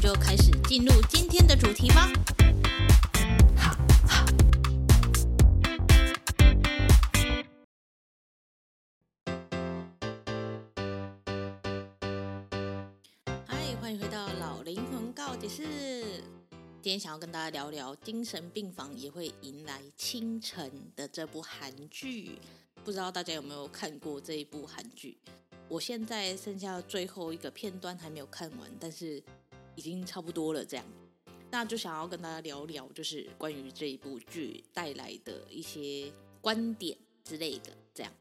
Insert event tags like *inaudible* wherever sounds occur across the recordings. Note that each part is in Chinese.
就开始进入今天的主题吧。欢迎回到老灵魂告解室。今天想要跟大家聊聊《精神病房也会迎来清晨》的这部韩剧。不知道大家有没有看过这一部韩剧？我现在剩下最后一个片段还没有看完，但是已经差不多了。这样，那就想要跟大家聊聊，就是关于这一部剧带来的一些观点之类的。这样，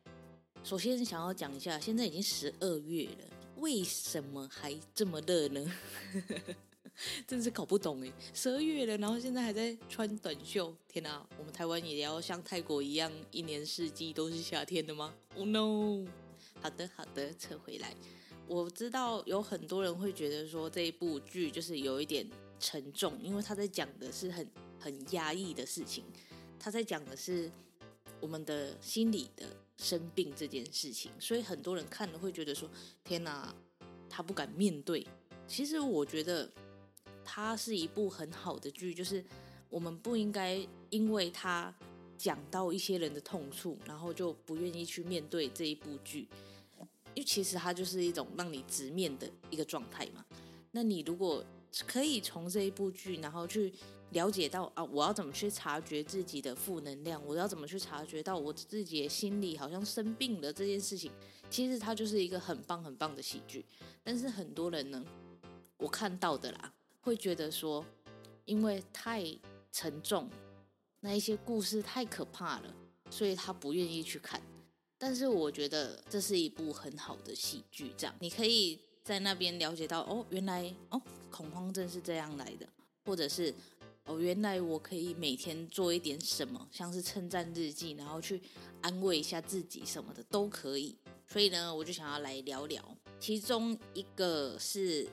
首先想要讲一下，现在已经十二月了，为什么还这么热呢？*laughs* 真是搞不懂哎！十二月了，然后现在还在穿短袖，天哪！我们台湾也要像泰国一样，一年四季都是夏天的吗？Oh no！好的，好的，撤回来。我知道有很多人会觉得说这一部剧就是有一点沉重，因为他在讲的是很很压抑的事情，他在讲的是我们的心理的生病这件事情，所以很多人看了会觉得说：天哪，他不敢面对。其实我觉得。它是一部很好的剧，就是我们不应该因为它讲到一些人的痛处，然后就不愿意去面对这一部剧，因为其实它就是一种让你直面的一个状态嘛。那你如果可以从这一部剧，然后去了解到啊，我要怎么去察觉自己的负能量，我要怎么去察觉到我自己心里好像生病了这件事情，其实它就是一个很棒很棒的喜剧。但是很多人呢，我看到的啦。会觉得说，因为太沉重，那一些故事太可怕了，所以他不愿意去看。但是我觉得这是一部很好的喜剧，这样你可以在那边了解到，哦，原来哦，恐慌症是这样来的，或者是哦，原来我可以每天做一点什么，像是称赞日记，然后去安慰一下自己什么的都可以。所以呢，我就想要来聊聊，其中一个是，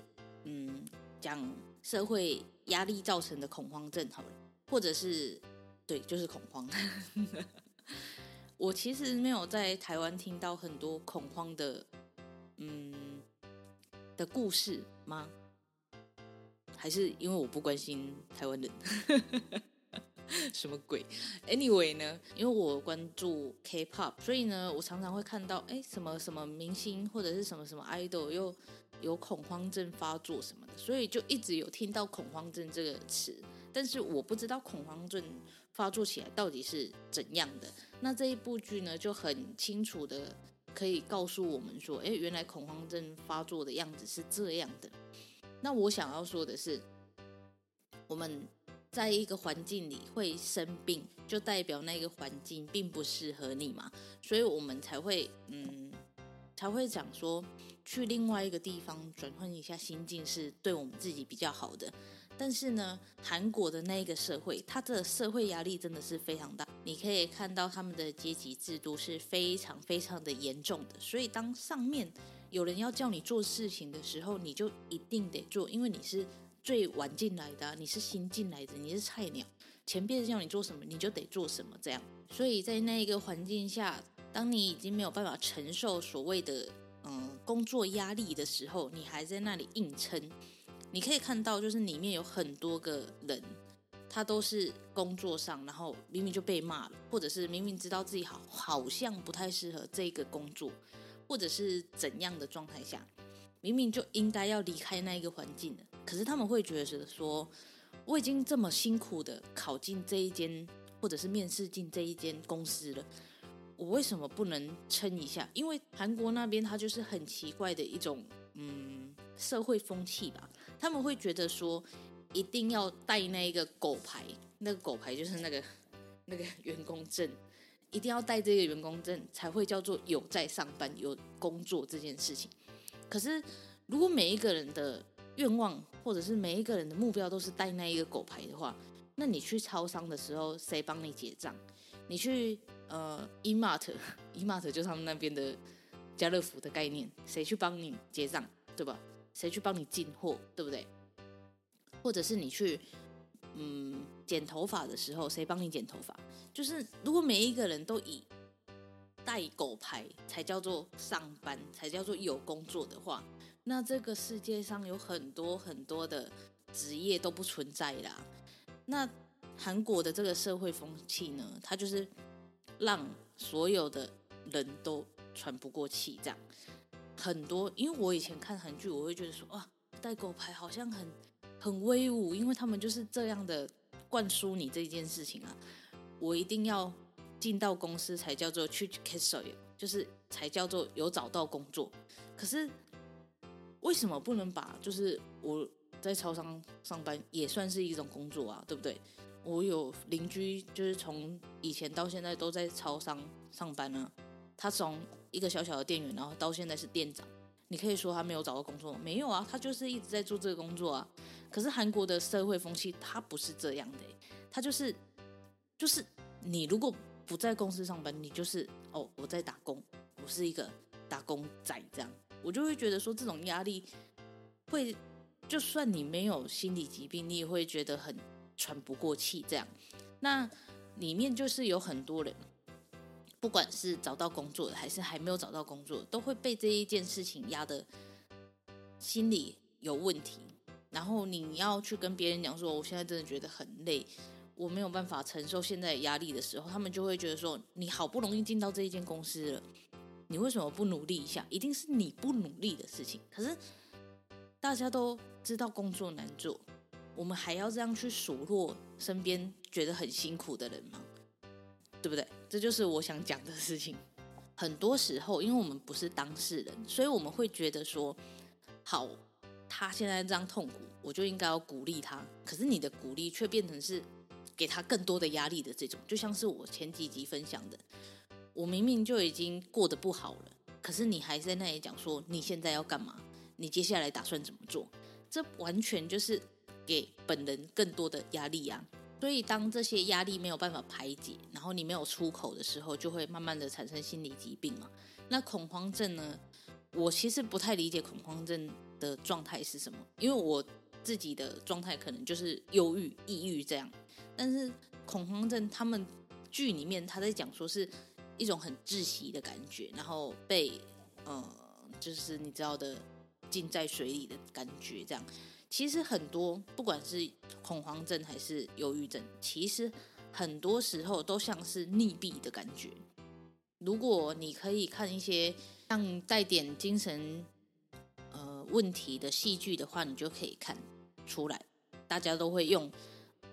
嗯，讲。社会压力造成的恐慌症，好了，或者是对，就是恐慌。我其实没有在台湾听到很多恐慌的，嗯，的故事吗？还是因为我不关心台湾人？*laughs* 什么鬼？Anyway 呢，因为我关注 K-pop，所以呢，我常常会看到，哎，什么什么明星或者是什么什么 idol 又。有恐慌症发作什么的，所以就一直有听到恐慌症这个词，但是我不知道恐慌症发作起来到底是怎样的。那这一部剧呢，就很清楚的可以告诉我们说，诶，原来恐慌症发作的样子是这样的。那我想要说的是，我们在一个环境里会生病，就代表那个环境并不适合你嘛，所以我们才会，嗯，才会讲说。去另外一个地方转换一下心境是对我们自己比较好的，但是呢，韩国的那一个社会，它的社会压力真的是非常大。你可以看到他们的阶级制度是非常非常的严重的，所以当上面有人要叫你做事情的时候，你就一定得做，因为你是最晚进来的，你是新进来的，你是菜鸟，前辈叫你做什么你就得做什么，这样。所以在那一个环境下，当你已经没有办法承受所谓的。嗯，工作压力的时候，你还在那里硬撑。你可以看到，就是里面有很多个人，他都是工作上，然后明明就被骂了，或者是明明知道自己好好像不太适合这个工作，或者是怎样的状态下，明明就应该要离开那一个环境了，可是他们会觉得是说，我已经这么辛苦的考进这一间，或者是面试进这一间公司了。我为什么不能撑一下？因为韩国那边他就是很奇怪的一种嗯社会风气吧，他们会觉得说一定要带那一个狗牌，那个狗牌就是那个 *laughs* 那个员工证，一定要带这个员工证才会叫做有在上班有工作这件事情。可是如果每一个人的愿望或者是每一个人的目标都是带那一个狗牌的话，那你去超商的时候，谁帮你结账？你去呃 E-Mart，E-Mart 就是他们那边的家乐福的概念，谁去帮你结账，对吧？谁去帮你进货，对不对？或者是你去嗯剪头发的时候，谁帮你剪头发？就是如果每一个人都以带狗牌才叫做上班，才叫做有工作的话，那这个世界上有很多很多的职业都不存在啦。那韩国的这个社会风气呢，它就是让所有的人都喘不过气，这样很多。因为我以前看韩剧，我会觉得说，哇，带狗牌好像很很威武，因为他们就是这样的灌输你这件事情啊，我一定要。进到公司才叫做去 castle，就是才叫做有找到工作。可是为什么不能把就是我在超商上班也算是一种工作啊？对不对？我有邻居就是从以前到现在都在超商上班呢。他从一个小小的店员，然后到现在是店长。你可以说他没有找到工作？没有啊，他就是一直在做这个工作啊。可是韩国的社会风气他不是这样的，他就是就是你如果。不在公司上班，你就是哦，我在打工，我是一个打工仔，这样我就会觉得说这种压力会，就算你没有心理疾病，你也会觉得很喘不过气。这样，那里面就是有很多人，不管是找到工作的还是还没有找到工作，都会被这一件事情压得心里有问题。然后你要去跟别人讲说，我现在真的觉得很累。我没有办法承受现在的压力的时候，他们就会觉得说：“你好不容易进到这一间公司了，你为什么不努力一下？一定是你不努力的事情。”可是大家都知道工作难做，我们还要这样去数落身边觉得很辛苦的人吗？对不对？这就是我想讲的事情。*laughs* 很多时候，因为我们不是当事人，所以我们会觉得说：“好，他现在这样痛苦，我就应该要鼓励他。”可是你的鼓励却变成是。给他更多的压力的这种，就像是我前几集分享的，我明明就已经过得不好了，可是你还在那里讲说你现在要干嘛？你接下来打算怎么做？这完全就是给本人更多的压力啊！所以当这些压力没有办法排解，然后你没有出口的时候，就会慢慢的产生心理疾病嘛。那恐慌症呢？我其实不太理解恐慌症的状态是什么，因为我自己的状态可能就是忧郁、抑郁这样。但是恐慌症，他们剧里面他在讲说是一种很窒息的感觉，然后被呃，就是你知道的浸在水里的感觉，这样。其实很多不管是恐慌症还是忧郁症，其实很多时候都像是溺毙的感觉。如果你可以看一些像带点精神呃问题的戏剧的话，你就可以看出来，大家都会用。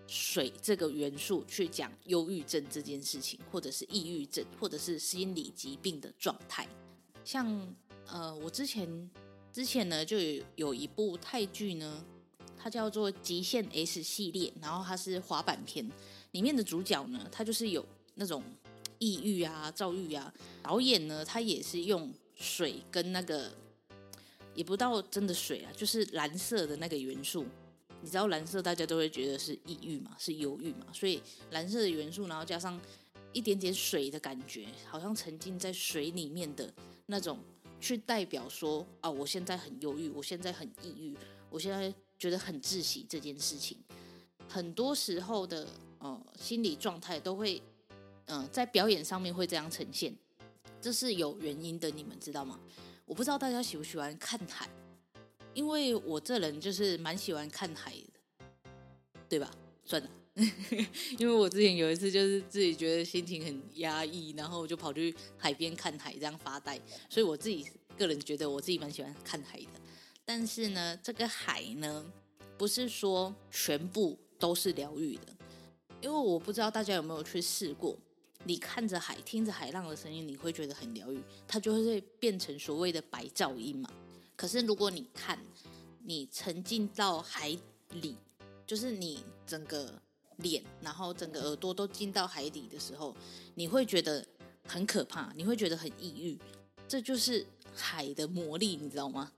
水这个元素去讲忧郁症这件事情，或者是抑郁症，或者是心理疾病的状态。像呃，我之前之前呢就有有一部泰剧呢，它叫做《极限 S 系列》，然后它是滑板片，里面的主角呢，他就是有那种抑郁啊、躁郁啊。导演呢，他也是用水跟那个，也不到真的水啊，就是蓝色的那个元素。你知道蓝色，大家都会觉得是抑郁嘛，是忧郁嘛，所以蓝色的元素，然后加上一点点水的感觉，好像沉浸在水里面的那种，去代表说啊，我现在很忧郁，我现在很抑郁，我现在觉得很窒息这件事情，很多时候的呃心理状态都会嗯、在表演上面会这样呈现，这是有原因的，你们知道吗？我不知道大家喜不喜欢看海。因为我这人就是蛮喜欢看海的，对吧？算了，*laughs* 因为我之前有一次就是自己觉得心情很压抑，然后我就跑去海边看海，这样发呆。所以我自己个人觉得我自己蛮喜欢看海的。但是呢，这个海呢，不是说全部都是疗愈的，因为我不知道大家有没有去试过，你看着海，听着海浪的声音，你会觉得很疗愈，它就会变成所谓的白噪音嘛。可是，如果你看，你沉浸到海里，就是你整个脸，然后整个耳朵都浸到海底的时候，你会觉得很可怕，你会觉得很抑郁。这就是海的魔力，你知道吗？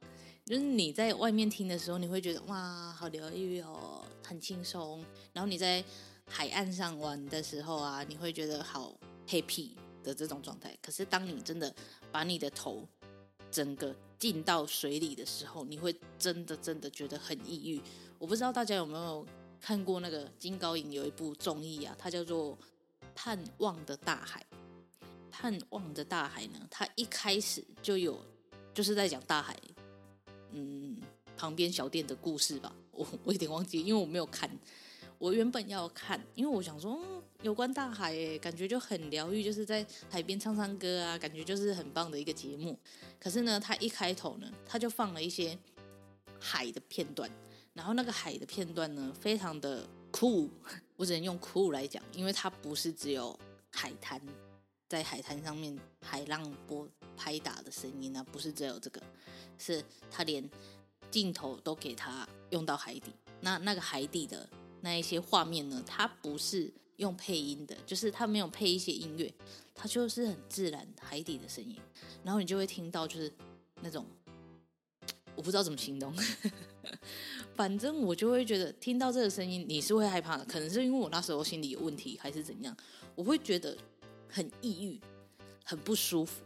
就是你在外面听的时候，你会觉得哇，好疗愈哦，很轻松。然后你在海岸上玩的时候啊，你会觉得好 happy 的这种状态。可是当你真的把你的头整个浸到水里的时候，你会真的真的觉得很抑郁。我不知道大家有没有看过那个金高银有一部综艺啊，它叫做《盼望的大海》。盼望的大海呢，它一开始就有就是在讲大海。嗯，旁边小店的故事吧，*laughs* 我我有点忘记，因为我没有看。我原本要看，因为我想说，有关大海，感觉就很疗愈，就是在海边唱唱歌啊，感觉就是很棒的一个节目。可是呢，他一开头呢，他就放了一些海的片段，然后那个海的片段呢，非常的酷，*laughs* 我只能用酷来讲，因为它不是只有海滩，在海滩上面海浪波拍打的声音呢，不是只有这个。是他连镜头都给他用到海底，那那个海底的那一些画面呢，它不是用配音的，就是它没有配一些音乐，它就是很自然海底的声音，然后你就会听到就是那种我不知道怎么形容，*laughs* 反正我就会觉得听到这个声音你是会害怕的，可能是因为我那时候心理有问题还是怎样，我会觉得很抑郁，很不舒服，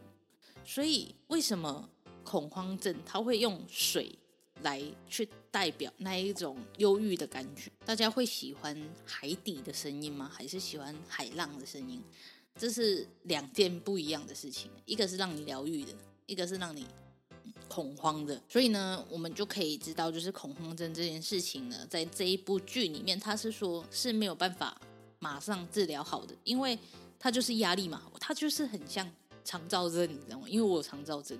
所以为什么？恐慌症，他会用水来去代表那一种忧郁的感觉。大家会喜欢海底的声音吗？还是喜欢海浪的声音？这是两件不一样的事情。一个是让你疗愈的，一个是让你恐慌的。所以呢，我们就可以知道，就是恐慌症这件事情呢，在这一部剧里面，他是说是没有办法马上治疗好的，因为它就是压力嘛，它就是很像肠躁症，你知道吗？因为我有肠躁症。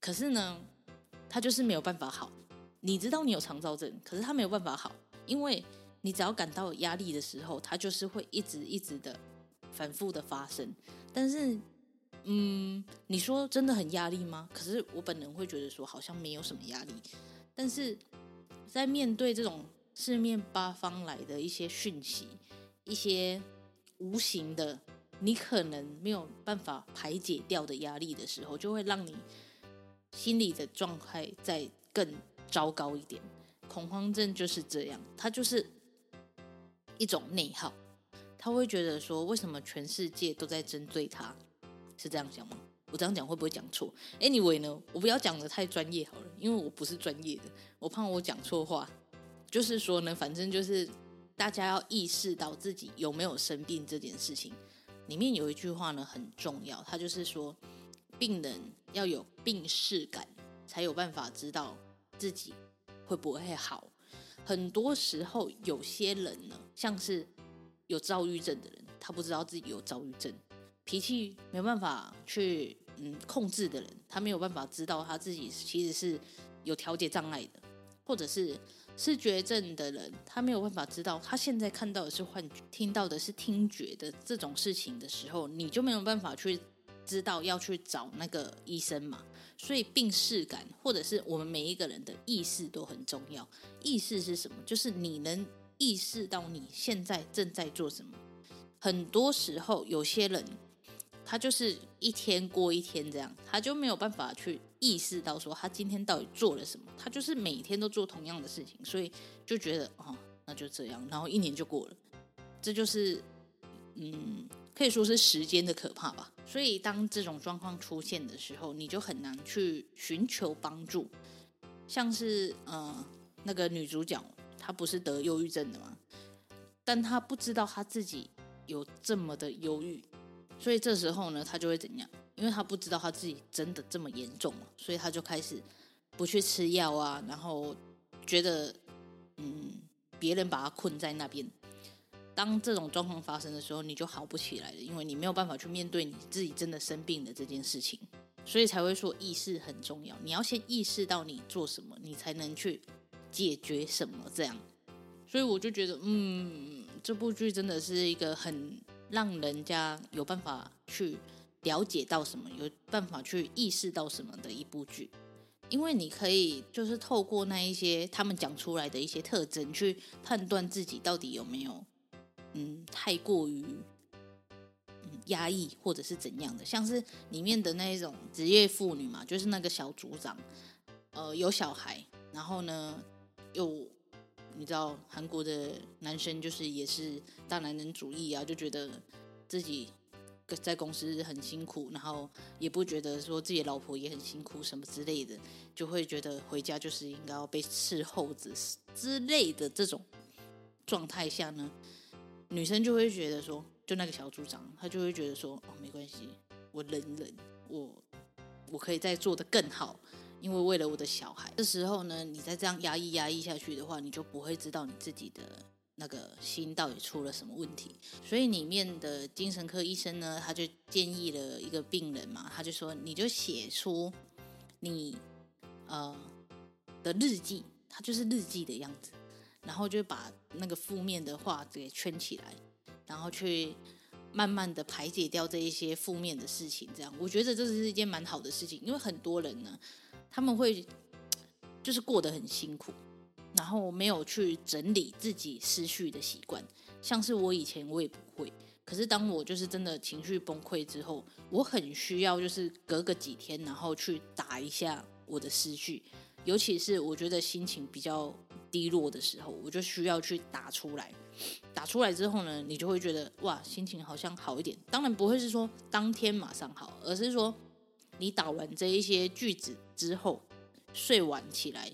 可是呢，他就是没有办法好。你知道你有肠躁症，可是他没有办法好，因为你只要感到压力的时候，他就是会一直一直的反复的发生。但是，嗯，你说真的很压力吗？可是我本人会觉得说好像没有什么压力。但是在面对这种四面八方来的一些讯息，一些无形的你可能没有办法排解掉的压力的时候，就会让你。心理的状态再更糟糕一点，恐慌症就是这样，它就是一种内耗，他会觉得说，为什么全世界都在针对他？是这样讲吗？我这样讲会不会讲错？Anyway 呢，我不要讲得太专业好了，因为我不是专业的，我怕我讲错话。就是说呢，反正就是大家要意识到自己有没有生病这件事情。里面有一句话呢很重要，他就是说。病人要有病识感，才有办法知道自己会不会好。很多时候，有些人呢，像是有躁郁症的人，他不知道自己有躁郁症；脾气没办法去嗯控制的人，他没有办法知道他自己其实是有调节障碍的；或者是视觉症的人，他没有办法知道他现在看到的是幻觉，听到的是听觉的这种事情的时候，你就没有办法去。知道要去找那个医生嘛，所以病视感或者是我们每一个人的意识都很重要。意识是什么？就是你能意识到你现在正在做什么。很多时候，有些人他就是一天过一天这样，他就没有办法去意识到说他今天到底做了什么。他就是每天都做同样的事情，所以就觉得哦，那就这样，然后一年就过了。这就是嗯。可以说是时间的可怕吧。所以当这种状况出现的时候，你就很难去寻求帮助。像是呃那个女主角，她不是得忧郁症的吗？但她不知道她自己有这么的忧郁，所以这时候呢，他就会怎样？因为他不知道他自己真的这么严重嘛，所以他就开始不去吃药啊，然后觉得嗯别人把他困在那边。当这种状况发生的时候，你就好不起来了，因为你没有办法去面对你自己真的生病的这件事情，所以才会说意识很重要。你要先意识到你做什么，你才能去解决什么。这样，所以我就觉得，嗯，这部剧真的是一个很让人家有办法去了解到什么，有办法去意识到什么的一部剧，因为你可以就是透过那一些他们讲出来的一些特征，去判断自己到底有没有。嗯，太过于压抑，或者是怎样的，像是里面的那一种职业妇女嘛，就是那个小组长，呃有小孩，然后呢有你知道韩国的男生就是也是大男人主义啊，就觉得自己在公司很辛苦，然后也不觉得说自己老婆也很辛苦什么之类的，就会觉得回家就是应该要被伺候着之类的这种状态下呢，女生就会觉得说，就那个小组长，他就会觉得说，哦，没关系，我忍忍，我我可以再做得更好，因为为了我的小孩。这时候呢，你再这样压抑压抑下去的话，你就不会知道你自己的那个心到底出了什么问题。所以里面的精神科医生呢，他就建议了一个病人嘛，他就说，你就写出你呃的日记，他就是日记的样子。然后就把那个负面的话给圈起来，然后去慢慢的排解掉这一些负面的事情。这样，我觉得这是一件蛮好的事情，因为很多人呢，他们会就是过得很辛苦，然后没有去整理自己思绪的习惯。像是我以前我也不会，可是当我就是真的情绪崩溃之后，我很需要就是隔个几天，然后去打一下我的思绪，尤其是我觉得心情比较。低落的时候，我就需要去打出来。打出来之后呢，你就会觉得哇，心情好像好一点。当然不会是说当天马上好，而是说你打完这一些句子之后，睡晚起来，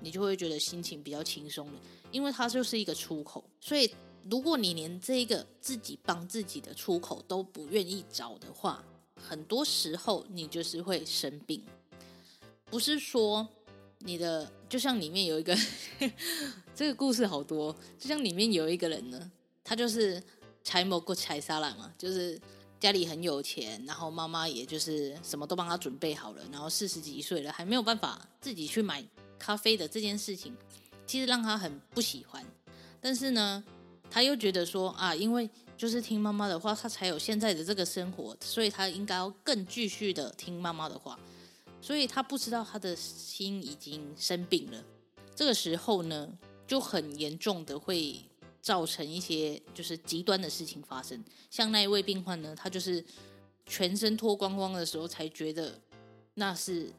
你就会觉得心情比较轻松了。因为它就是一个出口。所以，如果你连这个自己帮自己的出口都不愿意找的话，很多时候你就是会生病。不是说。你的就像里面有一个 *laughs* 这个故事好多，就像里面有一个人呢，他就是柴某过柴沙来嘛，就是家里很有钱，然后妈妈也就是什么都帮他准备好了，然后四十几岁了还没有办法自己去买咖啡的这件事情，其实让他很不喜欢。但是呢，他又觉得说啊，因为就是听妈妈的话，他才有现在的这个生活，所以他应该要更继续的听妈妈的话。所以他不知道他的心已经生病了，这个时候呢，就很严重的会造成一些就是极端的事情发生。像那一位病患呢，他就是全身脱光光的时候才觉得那是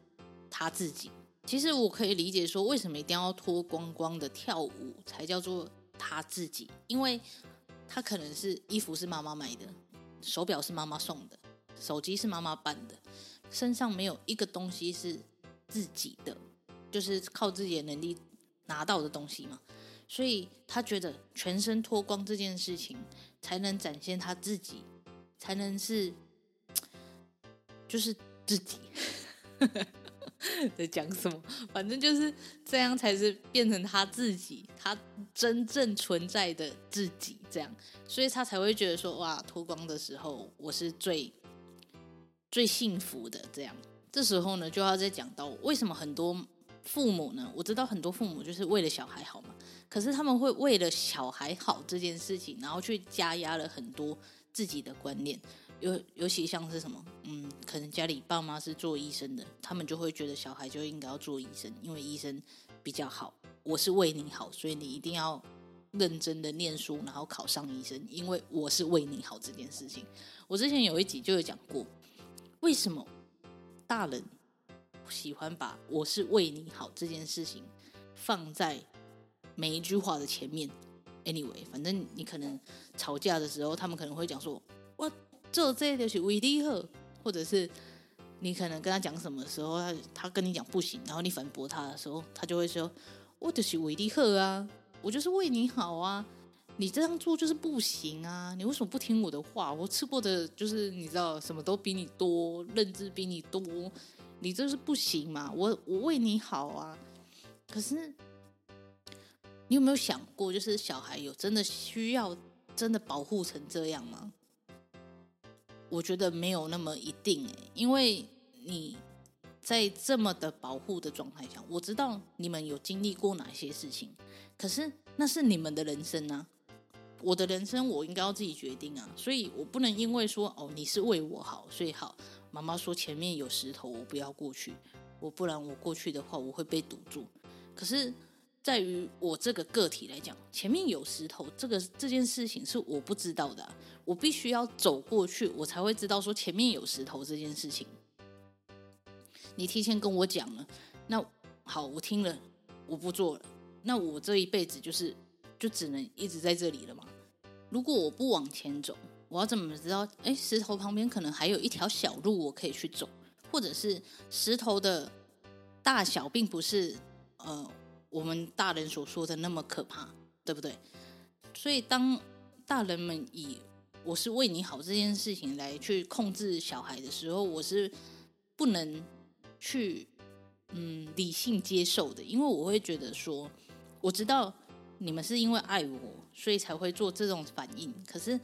他自己。其实我可以理解说，为什么一定要脱光光的跳舞才叫做他自己？因为他可能是衣服是妈妈买的，手表是妈妈送的，手机是妈妈办的。身上没有一个东西是自己的，就是靠自己的能力拿到的东西嘛。所以他觉得全身脱光这件事情才能展现他自己，才能是就是自己。*laughs* 在讲什么？反正就是这样才是变成他自己，他真正存在的自己。这样，所以他才会觉得说：哇，脱光的时候我是最。最幸福的这样，这时候呢，就要再讲到为什么很多父母呢？我知道很多父母就是为了小孩好嘛，可是他们会为了小孩好这件事情，然后去加压了很多自己的观念，尤尤其像是什么，嗯，可能家里爸妈是做医生的，他们就会觉得小孩就应该要做医生，因为医生比较好。我是为你好，所以你一定要认真的念书，然后考上医生，因为我是为你好这件事情。我之前有一集就有讲过。为什么大人喜欢把“我是为你好”这件事情放在每一句话的前面？Anyway，反正你可能吵架的时候，他们可能会讲说：“我做这些就是为你好。”或者是你可能跟他讲什么时候，他他跟你讲不行，然后你反驳他的时候，他就会说：“我就是为你好啊，我就是为你好啊。”你这样做就是不行啊！你为什么不听我的话？我吃过的就是你知道，什么都比你多，认知比你多，你这是不行嘛？我我为你好啊！可是你有没有想过，就是小孩有真的需要真的保护成这样吗？我觉得没有那么一定欸，因为你在这么的保护的状态下，我知道你们有经历过哪些事情，可是那是你们的人生啊。我的人生我应该要自己决定啊，所以我不能因为说哦，你是为我好，所以好，妈妈说前面有石头，我不要过去，我不然我过去的话我会被堵住。可是在于我这个个体来讲，前面有石头这个这件事情是我不知道的，我必须要走过去，我才会知道说前面有石头这件事情。你提前跟我讲了，那好，我听了，我不做了，那我这一辈子就是就只能一直在这里了吗？如果我不往前走，我要怎么知道？哎，石头旁边可能还有一条小路我可以去走，或者是石头的大小并不是呃我们大人所说的那么可怕，对不对？所以当大人们以我是为你好这件事情来去控制小孩的时候，我是不能去嗯理性接受的，因为我会觉得说，我知道你们是因为爱我，所以才会做这种反应，可是。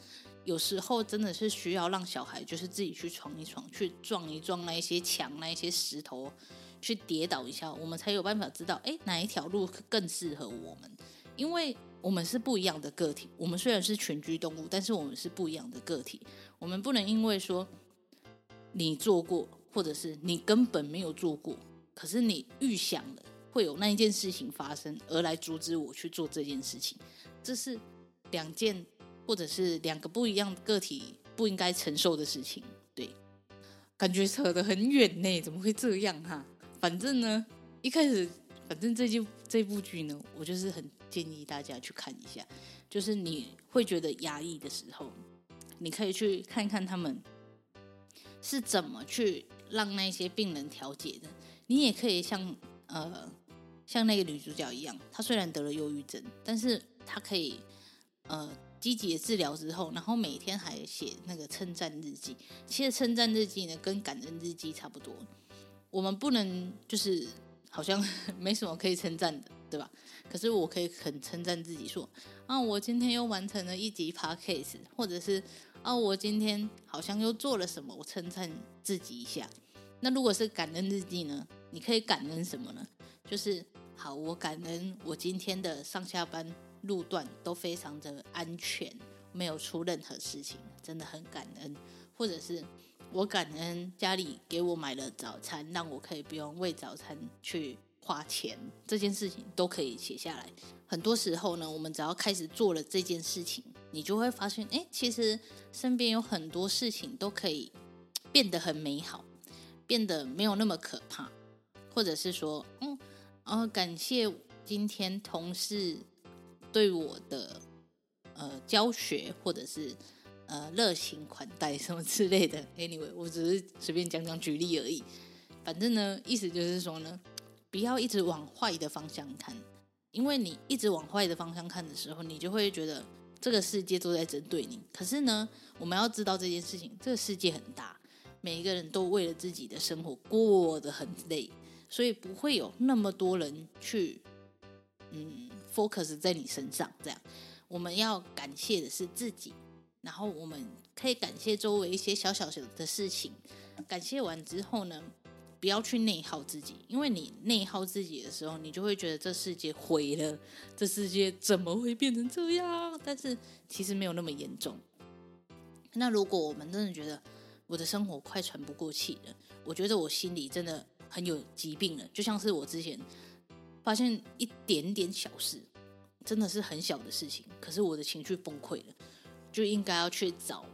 有时候真的是需要让小孩就是自己去闯一闯，去撞一撞那一些墙、那一些石头，去跌倒一下，我们才有办法知道，哎，哪一条路更适合我们？因为我们是不一样的个体。我们虽然是群居动物，但是我们是不一样的个体。我们不能因为说你做过，或者是你根本没有做过，可是你预想了会有那一件事情发生，而来阻止我去做这件事情，这是两件。或者是两个不一样的个体不应该承受的事情，对，感觉扯得很远呢，怎么会这样哈？反正呢，一开始，反正这部这部剧呢，我就是很建议大家去看一下，就是你会觉得压抑的时候，你可以去看看他们是怎么去让那些病人调节的。你也可以像呃，像那个女主角一样，她虽然得了忧郁症，但是她可以呃。积极的治疗之后，然后每天还写那个称赞日记。其实称赞日记呢，跟感恩日记差不多。我们不能就是好像 *laughs* 没什么可以称赞的，对吧？可是我可以很称赞自己说，啊，我今天又完成了一集 podcast，或者是啊，我今天好像又做了什么，我称赞自己一下。那如果是感恩日记呢？你可以感恩什么呢？就是好，我感恩我今天的上下班。路段都非常的安全，没有出任何事情，真的很感恩。或者是我感恩家里给我买了早餐，让我可以不用为早餐去花钱，这件事情都可以写下来。很多时候呢，我们只要开始做了这件事情，你就会发现，哎，其实身边有很多事情都可以变得很美好，变得没有那么可怕。或者是说，嗯，呃，感谢今天同事。对我的呃教学，或者是呃热情款待什么之类的，anyway，我只是随便讲讲举例而已。反正呢，意思就是说呢，不要一直往坏的方向看，因为你一直往坏的方向看的时候，你就会觉得这个世界都在针对你。可是呢，我们要知道这件事情，这个世界很大，每一个人都为了自己的生活过得很累，所以不会有那么多人去嗯。Focus 在你身上，这样我们要感谢的是自己，然后我们可以感谢周围一些小小小的事情。感谢完之后呢，不要去内耗自己，因为你内耗自己的时候，你就会觉得这世界毁了，这世界怎么会变成这样？但是其实没有那么严重。那如果我们真的觉得我的生活快喘不过气了，我觉得我心里真的很有疾病了，就像是我之前。发现一点点小事，真的是很小的事情，可是我的情绪崩溃了，就应该要去找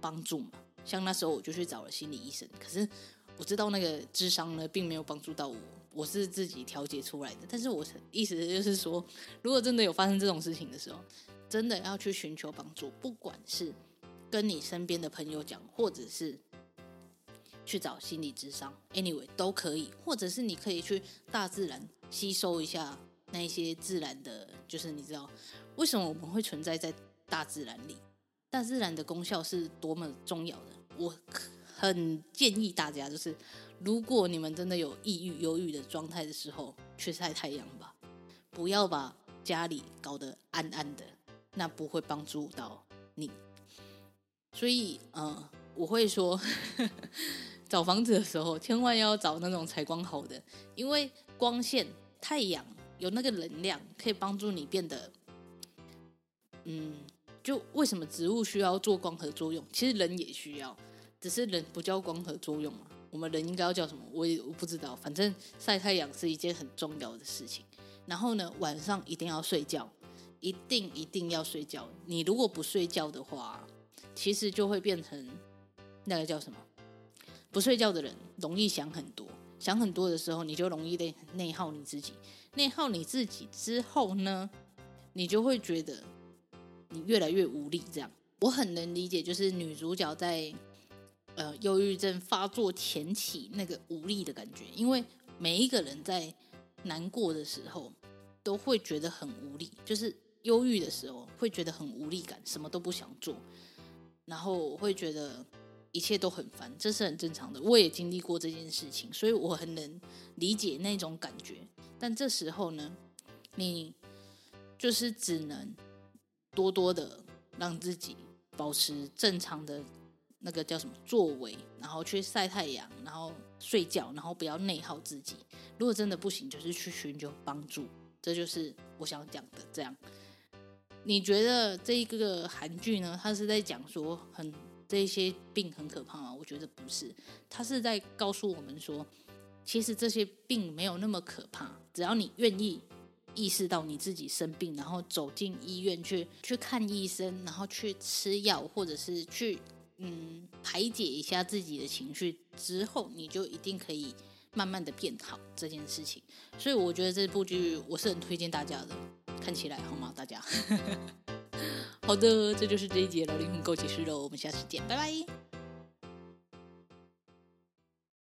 帮助嘛。像那时候我就去找了心理医生，可是我知道那个智商呢，并没有帮助到我，我是自己调节出来的。但是我意思就是说，如果真的有发生这种事情的时候，真的要去寻求帮助，不管是跟你身边的朋友讲，或者是。去找心理智商，anyway 都可以，或者是你可以去大自然吸收一下那些自然的，就是你知道为什么我们会存在在大自然里？大自然的功效是多么重要的。我很建议大家，就是如果你们真的有抑郁、忧郁的状态的时候，去晒太阳吧，不要把家里搞得暗暗的，那不会帮助到你。所以，呃，我会说。找房子的时候，千万要找那种采光好的，因为光线、太阳有那个能量，可以帮助你变得，嗯，就为什么植物需要做光合作用？其实人也需要，只是人不叫光合作用嘛。我们人应该要叫什么？我也我不知道。反正晒太阳是一件很重要的事情。然后呢，晚上一定要睡觉，一定一定要睡觉。你如果不睡觉的话，其实就会变成那个叫什么？不睡觉的人容易想很多，想很多的时候，你就容易内内耗你自己。内耗你自己之后呢，你就会觉得你越来越无力。这样，我很能理解，就是女主角在呃忧郁症发作前期那个无力的感觉，因为每一个人在难过的时候都会觉得很无力，就是忧郁的时候会觉得很无力感，什么都不想做，然后我会觉得。一切都很烦，这是很正常的。我也经历过这件事情，所以我很能理解那种感觉。但这时候呢，你就是只能多多的让自己保持正常的那个叫什么作为，然后去晒太阳，然后睡觉，然后不要内耗自己。如果真的不行，就是去寻求帮助。这就是我想讲的。这样，你觉得这一个韩剧呢？它是在讲说很。这些病很可怕吗？我觉得不是，他是在告诉我们说，其实这些病没有那么可怕，只要你愿意意识到你自己生病，然后走进医院去去看医生，然后去吃药，或者是去嗯排解一下自己的情绪之后，你就一定可以慢慢的变好这件事情。所以我觉得这部剧我是很推荐大家的，看起来好吗？大家。*laughs* 好的，这就是这一节老灵魂告解释了，我们下次见，拜拜。